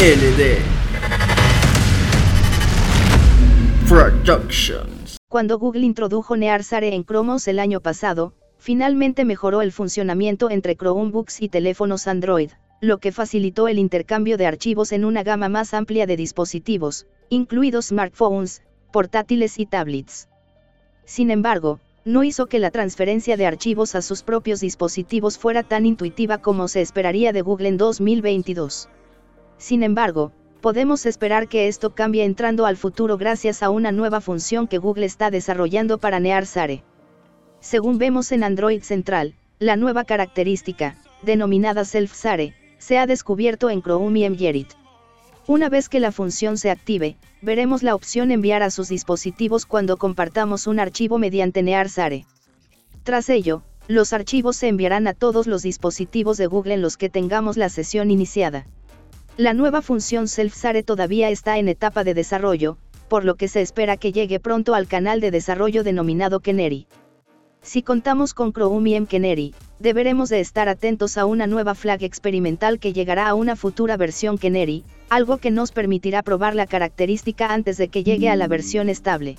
LD Productions. Cuando Google introdujo Nearsare en Chromos el año pasado, finalmente mejoró el funcionamiento entre Chromebooks y teléfonos Android, lo que facilitó el intercambio de archivos en una gama más amplia de dispositivos, incluidos smartphones, portátiles y tablets. Sin embargo, no hizo que la transferencia de archivos a sus propios dispositivos fuera tan intuitiva como se esperaría de Google en 2022. Sin embargo, podemos esperar que esto cambie entrando al futuro gracias a una nueva función que Google está desarrollando para Near Sare. Según vemos en Android Central, la nueva característica, denominada Self Sare, se ha descubierto en Chrome y Mgerit. Una vez que la función se active, veremos la opción enviar a sus dispositivos cuando compartamos un archivo mediante Nearsare. Tras ello, los archivos se enviarán a todos los dispositivos de Google en los que tengamos la sesión iniciada. La nueva función Self-Sare todavía está en etapa de desarrollo, por lo que se espera que llegue pronto al canal de desarrollo denominado Keneri. Si contamos con Chrome y Mkeneri, deberemos de estar atentos a una nueva flag experimental que llegará a una futura versión Keneri, algo que nos permitirá probar la característica antes de que llegue a la versión estable.